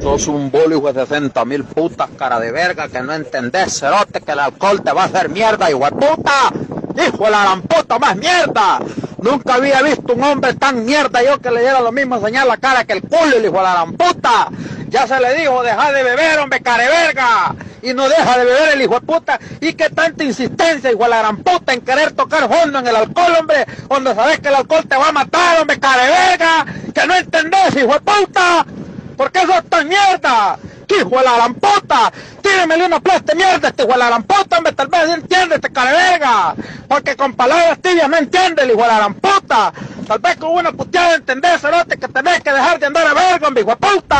Sos un bolo, hijo de 60 mil putas, cara de verga, que no entendés, cerote, que el alcohol te va a hacer mierda, hijo de puta. Hijo de la gran puta, más mierda. Nunca había visto un hombre tan mierda yo que le diera lo mismo enseñar la cara que el culo, el hijo de la gran puta. Ya se le dijo, deja de beber, hombre, care verga. Y no deja de beber el hijo de puta. Y que tanta insistencia, hijo de la gran puta, en querer tocar fondo en el alcohol, hombre. Donde sabes que el alcohol te va a matar, hombre, care verga. Que no entendés, hijo de puta. ¿Por qué sos tan mierda? ¡Qué hijo de la gran puta! Tíremele una plasta mierda este hijo de la puta, hombre, tal vez entiende este verga. Porque con palabras tibias no entiende el hijo de la gran puta. Tal vez con una puteada entendés, cerote, que tenés que dejar de andar a verga, hombre, hijo de puta.